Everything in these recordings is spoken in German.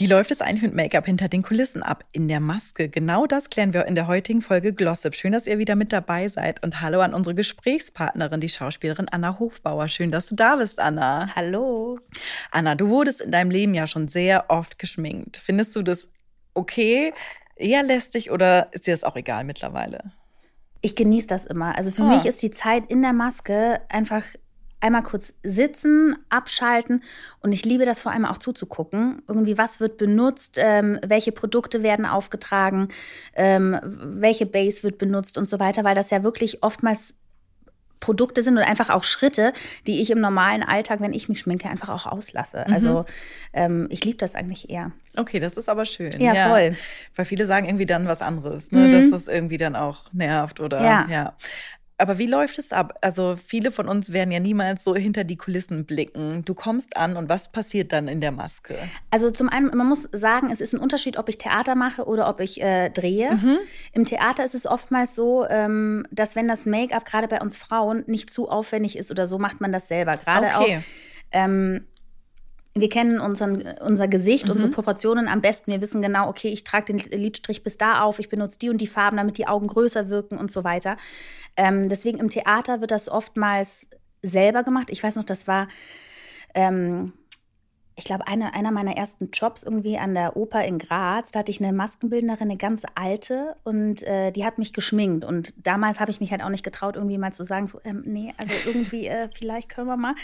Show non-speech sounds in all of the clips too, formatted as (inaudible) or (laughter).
Wie läuft es eigentlich mit Make-up hinter den Kulissen ab? In der Maske. Genau das klären wir in der heutigen Folge Glossip. Schön, dass ihr wieder mit dabei seid. Und hallo an unsere Gesprächspartnerin, die Schauspielerin Anna Hofbauer. Schön, dass du da bist, Anna. Hallo. Anna, du wurdest in deinem Leben ja schon sehr oft geschminkt. Findest du das okay, eher lästig oder ist dir das auch egal mittlerweile? Ich genieße das immer. Also für Ah. mich ist die Zeit in der Maske einfach einmal kurz sitzen, abschalten und ich liebe das vor allem auch zuzugucken. Irgendwie, was wird benutzt, ähm, welche Produkte werden aufgetragen, ähm, welche Base wird benutzt und so weiter, weil das ja wirklich oftmals Produkte sind und einfach auch Schritte, die ich im normalen Alltag, wenn ich mich schminke, einfach auch auslasse. Mhm. Also ähm, ich liebe das eigentlich eher. Okay, das ist aber schön. Ja, voll. Weil viele sagen irgendwie dann was anderes, ne? Mhm. dass das irgendwie dann auch nervt oder Ja. ja. Aber wie läuft es ab? Also viele von uns werden ja niemals so hinter die Kulissen blicken. Du kommst an und was passiert dann in der Maske? Also zum einen, man muss sagen, es ist ein Unterschied, ob ich Theater mache oder ob ich äh, drehe. Mhm. Im Theater ist es oftmals so, ähm, dass wenn das Make-up gerade bei uns Frauen nicht zu aufwendig ist oder so, macht man das selber. Gerade Okay. auch, ähm, wir kennen unseren, unser Gesicht, Mhm. unsere Proportionen am besten. Wir wissen genau, okay, ich trage den Lidstrich bis da auf, ich benutze die und die Farben, damit die Augen größer wirken und so weiter. Ähm, deswegen im Theater wird das oftmals selber gemacht. Ich weiß noch, das war, ähm, ich glaube, eine, einer meiner ersten Jobs irgendwie an der Oper in Graz. Da hatte ich eine Maskenbildnerin, eine ganz alte, und äh, die hat mich geschminkt. Und damals habe ich mich halt auch nicht getraut, irgendwie mal zu sagen, so, ähm, nee, also irgendwie, äh, vielleicht können wir mal.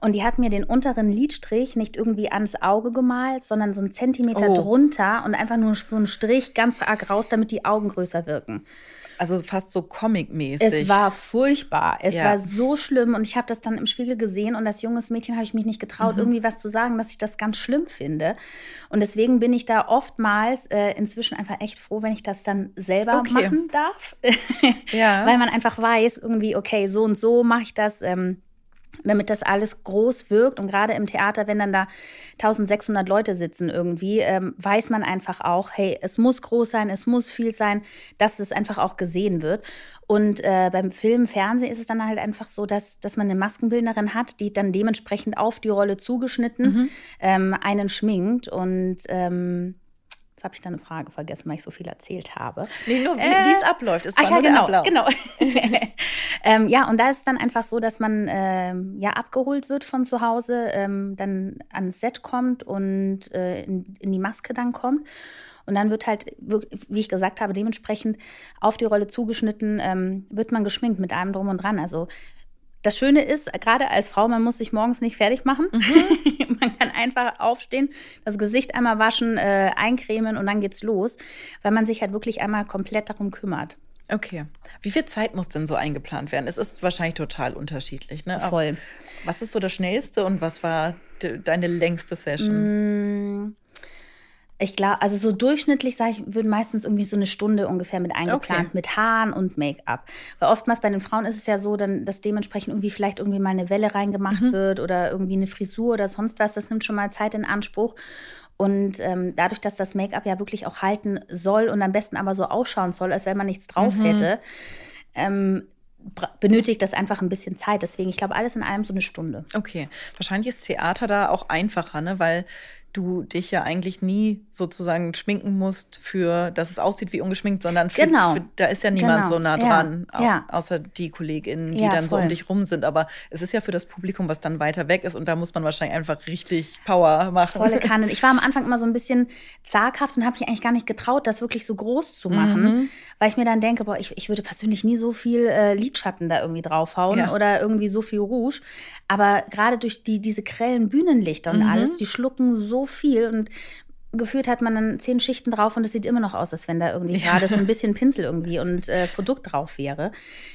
Und die hat mir den unteren Lidstrich nicht irgendwie ans Auge gemalt, sondern so einen Zentimeter Oh. drunter und einfach nur so einen Strich ganz arg raus, damit die Augen größer wirken. Also fast so comic-mäßig. Es war furchtbar. Es Ja. war so schlimm und ich habe das dann im Spiegel gesehen und als junges Mädchen habe ich mich nicht getraut, Mhm. irgendwie was zu sagen, dass ich das ganz schlimm finde. Und deswegen bin ich da oftmals äh, inzwischen einfach echt froh, wenn ich das dann selber Okay. machen darf. (laughs) Ja. Weil man einfach weiß, irgendwie, okay, so und so mache ich das. Ähm, damit das alles groß wirkt. Und gerade im Theater, wenn dann da 1600 Leute sitzen irgendwie, ähm, weiß man einfach auch, hey, es muss groß sein, es muss viel sein, dass es einfach auch gesehen wird. Und äh, beim Film, Fernsehen ist es dann halt einfach so, dass, dass man eine Maskenbildnerin hat, die dann dementsprechend auf die Rolle zugeschnitten Mhm. ähm, einen schminkt. Und ähm, jetzt habe ich da eine Frage vergessen, weil ich so viel erzählt habe. Nee, nur wie Äh, es abläuft. Es Ach war ja, nur der genau, Ablauf. genau. (laughs) (laughs) ähm, ja, und da ist es dann einfach so, dass man ähm, ja abgeholt wird von zu Hause, ähm, dann ans Set kommt und äh, in, in die Maske dann kommt. Und dann wird halt, wie ich gesagt habe, dementsprechend auf die Rolle zugeschnitten, ähm, wird man geschminkt mit allem drum und dran. Also das Schöne ist, gerade als Frau, man muss sich morgens nicht fertig machen. man (laughs) kann einfach aufstehen, das Gesicht einmal waschen, äh, eincremen und dann geht's los, weil man sich halt wirklich einmal komplett darum kümmert. Okay. Wie viel Zeit muss denn so eingeplant werden? Es ist wahrscheinlich total unterschiedlich. Ne? Aber Voll. Was ist so das Schnellste und was war de deine längste Session? Mm, Ich glaube, also so durchschnittlich, sage ich, wird meistens irgendwie so eine Stunde ungefähr mit eingeplant, Okay. mit Haaren und Make-up. Weil oftmals bei den Frauen ist es ja so, dann, dass dementsprechend irgendwie vielleicht irgendwie mal eine Welle reingemacht Mhm. wird oder irgendwie eine Frisur oder sonst was. Das nimmt schon mal Zeit in Anspruch. Und ähm, dadurch, dass das Make-up ja wirklich auch halten soll und am besten aber so ausschauen soll, als wenn man nichts drauf Mhm. hätte, ähm, benötigt das einfach ein bisschen Zeit. Deswegen, ich glaube, alles in allem so eine Stunde. Okay. Wahrscheinlich ist Theater da auch einfacher, ne? weil du dich ja eigentlich nie sozusagen schminken musst für, dass es aussieht wie ungeschminkt, sondern für, Genau. für, da ist ja niemand Genau. so nah Ja. dran, au- Ja. außer die KollegInnen, die Ja, dann so um voll. dich rum sind. Aber es ist ja für das Publikum, was dann weiter weg ist und da muss man wahrscheinlich einfach richtig Power machen. Volle Kanne. (laughs) Ich war am Anfang immer so ein bisschen zaghaft und habe mich eigentlich gar nicht getraut, das wirklich so groß zu machen, Mhm. weil ich mir dann denke, boah, ich, ich würde persönlich nie so viel äh, Lidschatten da irgendwie draufhauen Ja. oder irgendwie so viel Rouge. Aber gerade durch die, diese grellen Bühnenlichter und Mhm. alles, die schlucken so viel und gefühlt hat man dann zehn Schichten drauf und es sieht immer noch aus, als wenn da irgendwie gerade so ein bisschen (laughs) Pinsel irgendwie und äh, Produkt drauf wäre.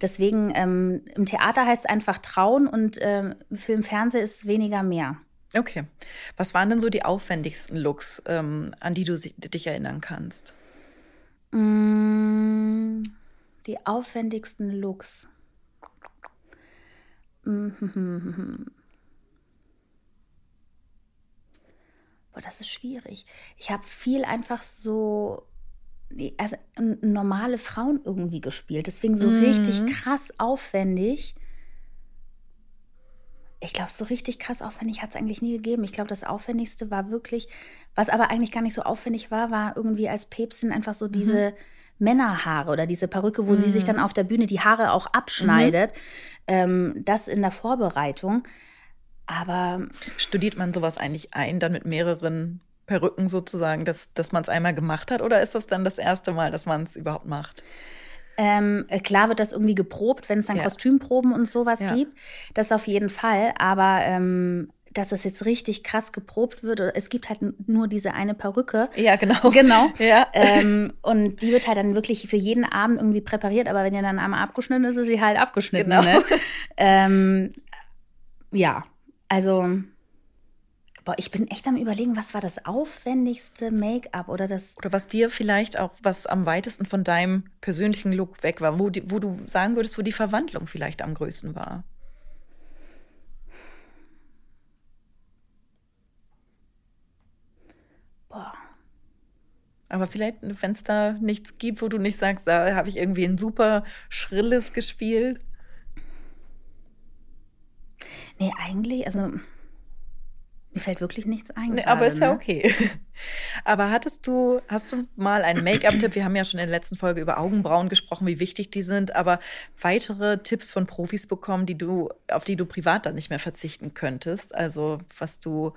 Deswegen ähm, im Theater heißt es einfach trauen und ähm, Film, Fernsehen ist weniger mehr. Okay. Was waren denn so die aufwendigsten Looks, ähm, an die du dich erinnern kannst? Mm, Die aufwendigsten Looks. Mhm. Boah, das ist schwierig. Ich habe viel einfach so also normale Frauen irgendwie gespielt. Deswegen so mhm. richtig krass aufwendig. Ich glaube, so richtig krass aufwendig hat es eigentlich nie gegeben. Ich glaube, das Aufwendigste war wirklich, was aber eigentlich gar nicht so aufwendig war, war irgendwie als Päpstin einfach so diese mhm. Männerhaare oder diese Perücke, wo mhm. sie sich dann mhm. auf der Bühne die Haare auch abschneidet. Mhm. Ähm, das in der Vorbereitung. Aber. Studiert man sowas eigentlich ein, dann mit mehreren Perücken sozusagen, dass, dass man es einmal gemacht hat? Oder ist das dann das erste Mal, dass man es überhaupt macht? Ähm, äh, klar wird das irgendwie geprobt, wenn es dann ja. Kostümproben und sowas ja. gibt. Das auf jeden Fall. Aber ähm, dass es jetzt richtig krass geprobt wird. Es gibt halt nur diese eine Perücke. Ja, genau. (laughs) Genau. Ja. Ähm, und die wird halt dann wirklich für jeden Abend irgendwie präpariert. Aber wenn ja dann einmal abgeschnitten ist, ist sie halt abgeschnitten. Genau. Ne? (laughs) ähm, ja, also Boah, ich bin echt am überlegen, was war das aufwendigste Make-up oder das. Oder was dir vielleicht auch, was am weitesten von deinem persönlichen Look weg war, wo, die, wo du sagen würdest, wo die Verwandlung vielleicht am größten war. Boah. Aber vielleicht, wenn es da nichts gibt, wo du nicht sagst, da habe ich irgendwie ein super schrilles gespielt. Nee, eigentlich, also mir fällt wirklich nichts ein. Nee, aber ist ne? ja okay. (laughs) Aber hattest du, hast du mal einen Make-up-Tipp? Wir haben ja schon in der letzten Folge über Augenbrauen gesprochen, wie wichtig die sind, aber weitere Tipps von Profis bekommen, die du, auf die du privat dann nicht mehr verzichten könntest? Also, was du,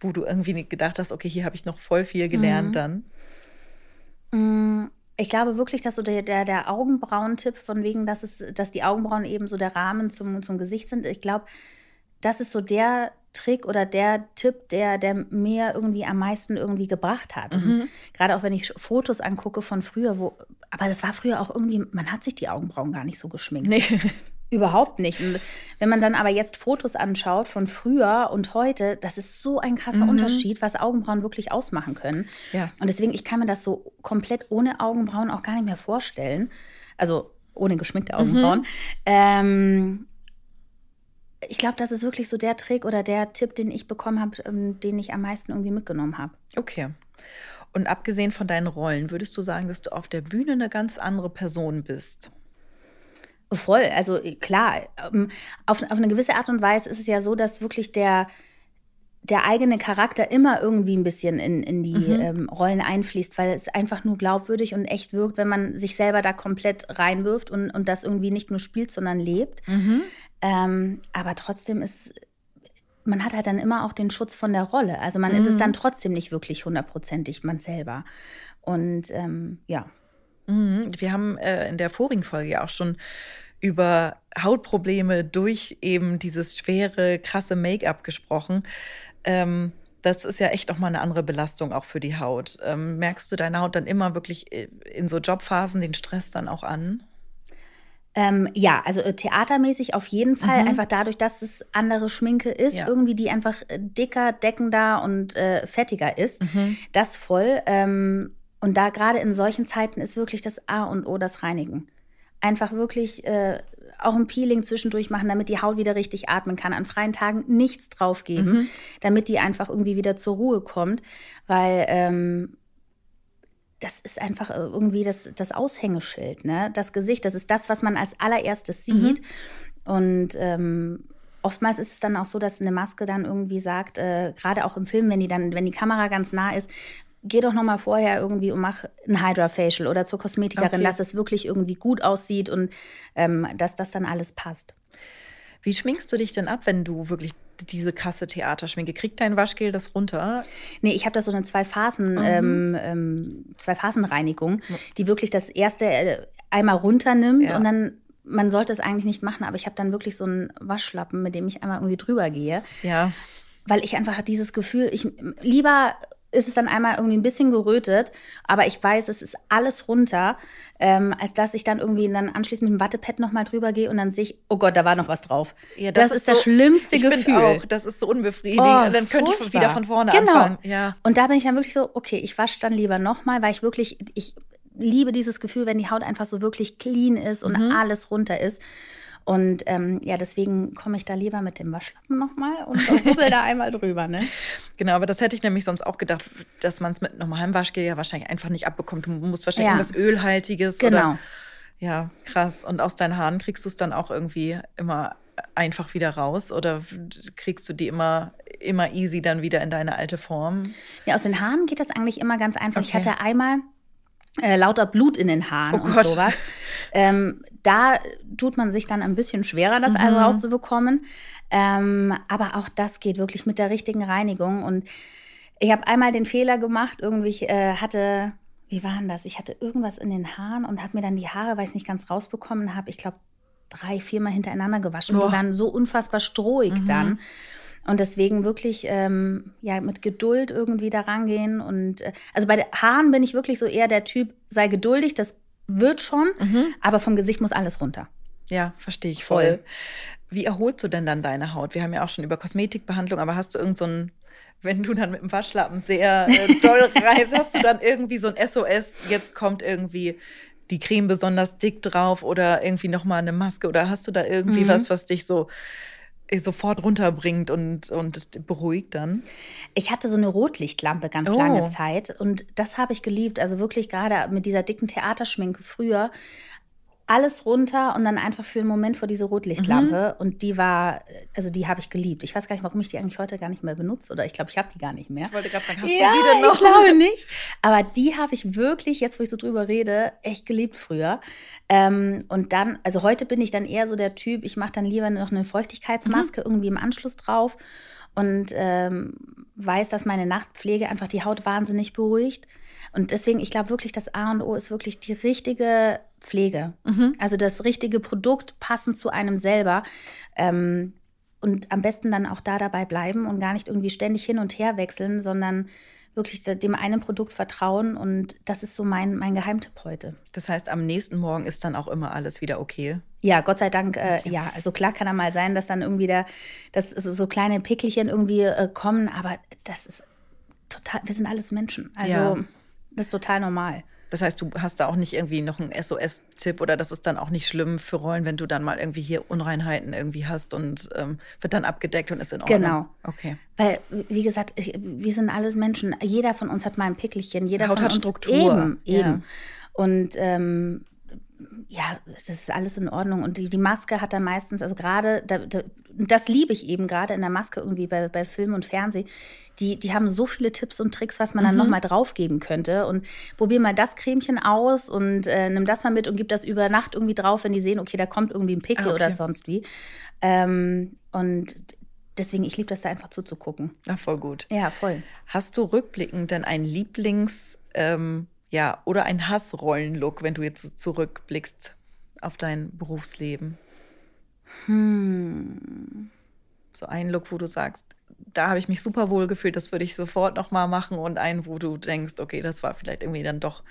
wo du irgendwie gedacht hast, okay, hier habe ich noch voll viel gelernt mhm. dann. Mm, ich glaube wirklich, dass so der, der, der Augenbrauen-Tipp, von wegen, dass, es, dass die Augenbrauen eben so der Rahmen zum, zum Gesicht sind, ich glaube, das ist so der Trick oder der Tipp, der, der mir irgendwie am meisten irgendwie gebracht hat. Mhm. Gerade auch wenn ich Fotos angucke von früher, wo, aber das war früher auch irgendwie, man hat sich die Augenbrauen gar nicht so geschminkt. Nee. (laughs) Überhaupt nicht. Und wenn man dann aber jetzt Fotos anschaut von früher und heute, das ist so ein krasser mhm. Unterschied, was Augenbrauen wirklich ausmachen können. Ja. Und deswegen, ich kann mir das so komplett ohne Augenbrauen auch gar nicht mehr vorstellen. Also ohne geschminkte Augenbrauen. Mhm. Ähm, ich glaube, das ist wirklich so der Trick oder der Tipp, den ich bekommen habe, ähm, den ich am meisten irgendwie mitgenommen habe. Okay. Und abgesehen von deinen Rollen, würdest du sagen, dass du auf der Bühne eine ganz andere Person bist? Voll, also klar, ähm, auf, auf eine gewisse Art und Weise ist es ja so, dass wirklich der, der eigene Charakter immer irgendwie ein bisschen in, in die mhm. ähm, Rollen einfließt, weil es einfach nur glaubwürdig und echt wirkt, wenn man sich selber da komplett reinwirft und, und das irgendwie nicht nur spielt, sondern lebt. Mhm. Ähm, aber trotzdem ist, man hat halt dann immer auch den Schutz von der Rolle. Also man mhm. ist es mhm. dann trotzdem nicht wirklich hundertprozentig man selber. Und ähm, ja. Mhm. Wir haben äh, in der vorigen Folge ja auch schon über Hautprobleme durch eben dieses schwere, krasse Make-up gesprochen. Ähm, das ist ja echt auch mal eine andere Belastung auch für die Haut. Ähm, merkst du deine Haut dann immer wirklich äh, in so Jobphasen den Stress dann auch an? Ähm, ja, also äh, theatermäßig auf jeden Fall. Mhm. Einfach dadurch, dass es andere Schminke ist, ja. irgendwie, die einfach äh, dicker, deckender und äh, fettiger ist. Mhm. Das voll. Ähm, und da gerade in solchen Zeiten ist wirklich das A und O das Reinigen. Einfach wirklich äh, auch ein Peeling zwischendurch machen, damit die Haut wieder richtig atmen kann. An freien Tagen nichts draufgeben, mhm. damit die einfach irgendwie wieder zur Ruhe kommt. Weil ähm, das ist einfach äh, irgendwie das, das Aushängeschild, ne? Das Gesicht, das ist das, was man als allererstes mhm. sieht. Mhm. Und ähm, oftmals ist es dann auch so, dass eine Maske dann irgendwie sagt, äh, gerade auch im Film, wenn die dann, wenn die Kamera ganz nah ist, geh doch noch mal vorher irgendwie und mach ein Hydra Facial oder zur Kosmetikerin, okay. dass es wirklich irgendwie gut aussieht und ähm, dass das dann alles passt. Wie schminkst du dich denn ab, wenn du wirklich diese krasse Theaterschminke? Kriegt dein Waschgel das runter? Nee, ich habe da so eine zwei Phasen, mhm. ähm, ähm, zwei Phasen Reinigung, die wirklich das erste äh, einmal runternimmt ja. und dann man sollte es eigentlich nicht machen, aber ich habe dann wirklich so einen Waschlappen, mit dem ich einmal irgendwie drüber gehe. Ja. Weil ich einfach dieses Gefühl, ich lieber ist es dann einmal irgendwie ein bisschen gerötet, aber ich weiß, es ist alles runter, ähm, als dass ich dann irgendwie dann anschließend mit dem Wattepad nochmal drüber gehe und dann sehe ich, oh Gott, da war noch was drauf. Ja, das, das, ist, so, das schlimmste ich Gefühl. Auch, das ist so unbefriedigend. Oh, und dann könnte furchtbar. ich wieder von vorne genau. anfangen. Ja. Und da bin ich dann wirklich so, okay, ich wasche dann lieber nochmal, weil ich wirklich, ich liebe dieses Gefühl, wenn die Haut einfach so wirklich clean ist und mhm. alles runter ist. Und ähm, ja, deswegen komme ich da lieber mit dem Waschlappen nochmal und rubbel da (laughs) einmal drüber. Ne? Genau, aber das hätte ich nämlich sonst auch gedacht, dass man es mit normalem Waschgel ja wahrscheinlich einfach nicht abbekommt. Du musst wahrscheinlich Ja. irgendwas Ölhaltiges Genau. oder. Ja, krass. Und aus deinen Haaren kriegst du es dann auch irgendwie immer einfach wieder raus oder kriegst du die immer, immer easy dann wieder in deine alte Form? Ja, aus den Haaren geht das eigentlich immer ganz einfach. Ich Okay. hatte einmal äh, lauter Blut in den Haaren Oh und Gott. sowas. Ähm, da tut man sich dann ein bisschen schwerer, das Mhm. also rauszubekommen. Ähm, aber auch das geht wirklich mit der richtigen Reinigung. Und ich habe einmal den Fehler gemacht, irgendwie ich, äh, hatte, wie war denn das? Ich hatte irgendwas in den Haaren und habe mir dann die Haare, weiß nicht ganz rausbekommen, habe ich glaube drei, viermal hintereinander gewaschen. Boah. Die waren so unfassbar strohig Mhm. dann. Und deswegen wirklich ähm, ja mit Geduld irgendwie da rangehen. Und äh, also bei den Haaren bin ich wirklich so eher der Typ, sei geduldig, das wird schon, aber vom Gesicht muss alles runter. Ja, verstehe ich voll. Voll. Wie erholst du denn dann deine Haut? Wir haben ja auch schon über Kosmetikbehandlung, aber hast du irgend so ein, wenn du dann mit dem Waschlappen sehr äh, doll (laughs) reibst, hast du dann irgendwie so ein SOS, jetzt kommt irgendwie die Creme besonders dick drauf oder irgendwie nochmal eine Maske oder hast du da irgendwie Mhm. was, was dich so sofort runterbringt und, und beruhigt dann? Ich hatte so eine Rotlichtlampe ganz Oh. lange Zeit und das habe ich geliebt. Also wirklich gerade mit dieser dicken Theaterschminke früher. Alles runter und dann einfach für einen Moment vor diese Rotlichtlampe. Und die war, also die habe ich geliebt. Ich weiß gar nicht, warum ich die eigentlich heute gar nicht mehr benutze. Oder ich glaube, ich habe die gar nicht mehr. Ich wollte gerade fragen, hast ja, du sie denn noch? ich glaube nicht. Aber die habe ich wirklich, jetzt wo ich so drüber rede, echt geliebt früher. Ähm, und dann, also heute bin ich dann eher so der Typ, ich mache dann lieber noch eine Feuchtigkeitsmaske Mhm. irgendwie im Anschluss drauf und ähm, weiß, dass meine Nachtpflege einfach die Haut wahnsinnig beruhigt. Und deswegen, ich glaube wirklich, das A und O ist wirklich die richtige Pflege. Mhm. Also das richtige Produkt passend zu einem selber. Ähm, und am besten dann auch da dabei bleiben und gar nicht irgendwie ständig hin und her wechseln, sondern wirklich dem einen Produkt vertrauen. Und das ist so mein, mein Geheimtipp heute. Das heißt, am nächsten Morgen ist dann auch immer alles wieder okay. Ja, Gott sei Dank, äh, ja. Also klar kann da mal sein, dass dann irgendwie der, dass so, so kleine Pickelchen irgendwie äh, kommen, aber das ist total, wir sind alles Menschen. Also Ja. das ist total normal. Das heißt, du hast da auch nicht irgendwie noch einen SOS-Tipp oder das ist dann auch nicht schlimm für Rollen, wenn du dann mal irgendwie hier Unreinheiten irgendwie hast und ähm, wird dann abgedeckt und ist in Ordnung. Genau. Okay. Weil, wie gesagt, ich, wir sind alles Menschen. Jeder von uns hat mal ein Pickelchen. Jeder Haut von hat uns Struktur. Eben, Ja. eben. Und ähm, ja, das ist alles in Ordnung. Und die, die Maske hat dann meistens, also gerade, da, da, das liebe ich eben gerade in der Maske irgendwie bei, bei Film und Fernsehen. Die, die haben so viele Tipps und Tricks, was man dann Mhm. nochmal draufgeben könnte. Und probier mal das Cremchen aus und äh, nimm das mal mit und gib das über Nacht irgendwie drauf, wenn die sehen, okay, da kommt irgendwie ein Pickel Ah, okay. oder sonst wie. Ähm, und deswegen, ich liebe das da einfach zuzugucken. Na, voll gut. Ja, voll. Hast du rückblickend denn einen Lieblings- ähm, ja, oder einen Hassrollen-Look, wenn du jetzt zurückblickst auf dein Berufsleben? Hm. So einen Look, wo du sagst, da habe ich mich super wohl gefühlt, das würde ich sofort nochmal machen und einen, wo du denkst, okay, das war vielleicht irgendwie dann doch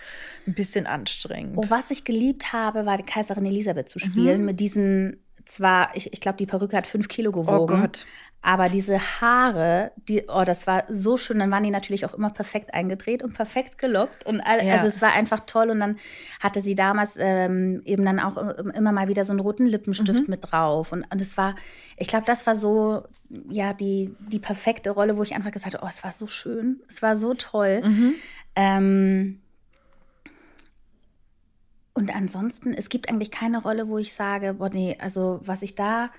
ein bisschen anstrengend. Oh, was ich geliebt habe, war die Kaiserin Elisabeth zu spielen. Mhm. Mit diesen, zwar, ich, ich glaube, die Perücke hat fünf Kilo gewogen. oh Gott. Aber diese Haare, die, oh, das war so schön. Dann waren die natürlich auch immer perfekt eingedreht und perfekt gelockt. Und all, Ja. also es war einfach toll. Und dann hatte sie damals ähm, eben dann auch im- immer mal wieder so einen roten Lippenstift Mhm. mit drauf. Und, und es war, ich glaube, das war so, ja, die, die perfekte Rolle, wo ich einfach gesagt habe, oh, es war so schön. Es war so toll. Mhm. Ähm, und ansonsten, es gibt eigentlich keine Rolle, wo ich sage, boah, nee, also was ich da.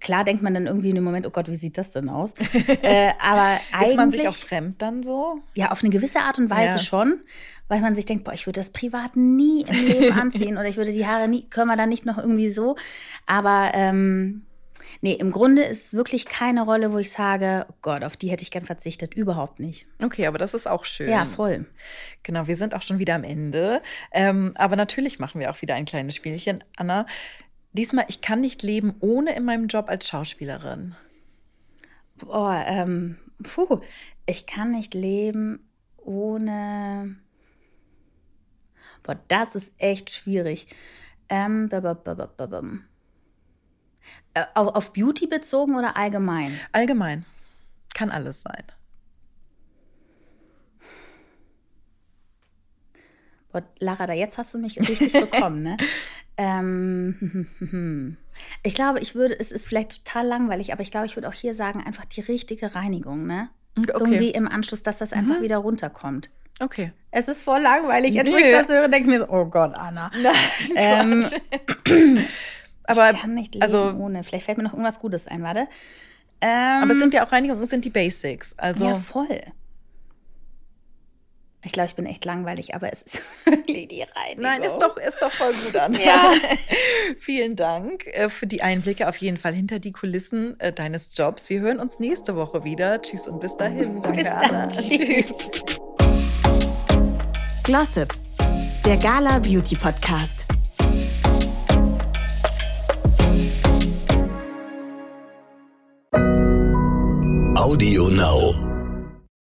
Klar denkt man dann irgendwie in dem Moment, oh Gott, wie sieht das denn aus? (laughs) äh, aber eigentlich. Ist man sich auch fremd dann so? Ja, auf eine gewisse Art und Weise Ja. schon, weil man sich denkt, boah, ich würde das privat nie im Leben (laughs) anziehen oder ich würde die Haare nie, können wir da nicht noch irgendwie so. Aber ähm, nee, im Grunde ist wirklich keine Rolle, wo ich sage, oh Gott, auf die hätte ich gern verzichtet. Überhaupt nicht. Okay, aber das ist auch schön. Ja, voll. Genau, wir sind auch schon wieder am Ende. Ähm, aber natürlich machen wir auch wieder ein kleines Spielchen. Anna, diesmal, ich kann nicht leben ohne in meinem Job als Schauspielerin. Boah, ähm, puh, ich kann nicht leben ohne. Boah, das ist echt schwierig. Ähm, ba- auf, auf Beauty bezogen oder allgemein? Allgemein. Kann alles sein. Boah, Lara, da jetzt hast du mich richtig bekommen, ne? (laughs) Ähm, (laughs) ich glaube, ich würde, es ist vielleicht total langweilig, aber ich glaube, ich würde auch hier sagen, einfach die richtige Reinigung, ne? Okay. Irgendwie im Anschluss, dass das einfach wieder runterkommt. Okay. Es ist voll langweilig. Jetzt, wo ich das höre, denke ich mir so, oh Gott, Anna. (laughs) Nein, Ähm, (clears throat) (clears throat) aber, ich kann nicht leben also, ohne. Vielleicht fällt mir noch irgendwas Gutes ein, warte. Ähm, aber es sind ja auch Reinigungen, es sind die Basics. Also ja, voll. Ich glaube, ich bin echt langweilig, aber es ist (laughs) wirklich die Reinigung. Nein, ist doch, ist doch voll gut an. Ja. (laughs) Vielen Dank äh, für die Einblicke auf jeden Fall hinter die Kulissen äh, deines Jobs. Wir hören uns nächste Woche wieder. Tschüss und bis dahin. Danke, Bis Anna. dann. Tschüss. Glossip, der Gala Beauty Podcast. Audio Now.